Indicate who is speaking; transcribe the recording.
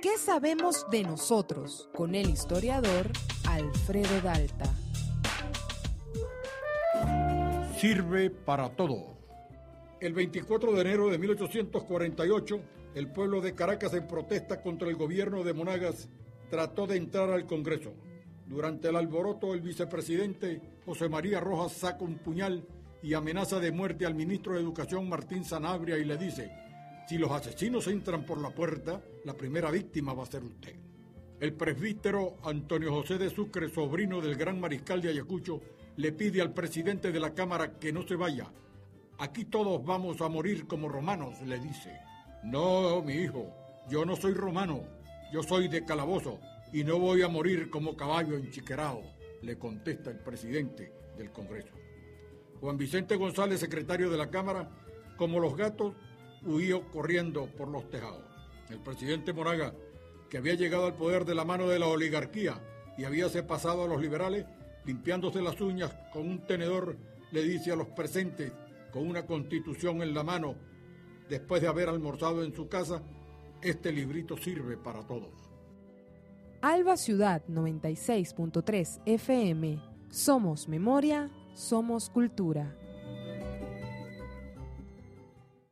Speaker 1: ¿Qué sabemos de nosotros? Con el historiador Alfredo Dalta.
Speaker 2: Sirve para todo. El 24 de enero de 1848, el pueblo de Caracas en protesta contra el gobierno de Monagas trató de entrar al Congreso. Durante el alboroto, el vicepresidente José María Rojas saca un puñal y amenaza de muerte al ministro de Educación Martín Sanabria y le dice, si los asesinos entran por la puerta, la primera víctima va a ser usted. El presbítero Antonio José de Sucre, sobrino del gran mariscal de Ayacucho, le pide al presidente de la Cámara que no se vaya. Aquí todos vamos a morir como romanos, le dice. No, mi hijo, yo no soy romano, yo soy de calabozo y no voy a morir como caballo enchiquerado, le contesta el presidente del Congreso. Juan Vicente González, secretario de la Cámara, como los gatos, huyó corriendo por los tejados. El presidente Moraga, que había llegado al poder de la mano de la oligarquía y habíase pasado a los liberales, limpiándose las uñas con un tenedor, le dice a los presentes, con una constitución en la mano, después de haber almorzado en su casa, este librito sirve para todos.
Speaker 1: Alba Ciudad 96.3 FM. Somos memoria, somos cultura.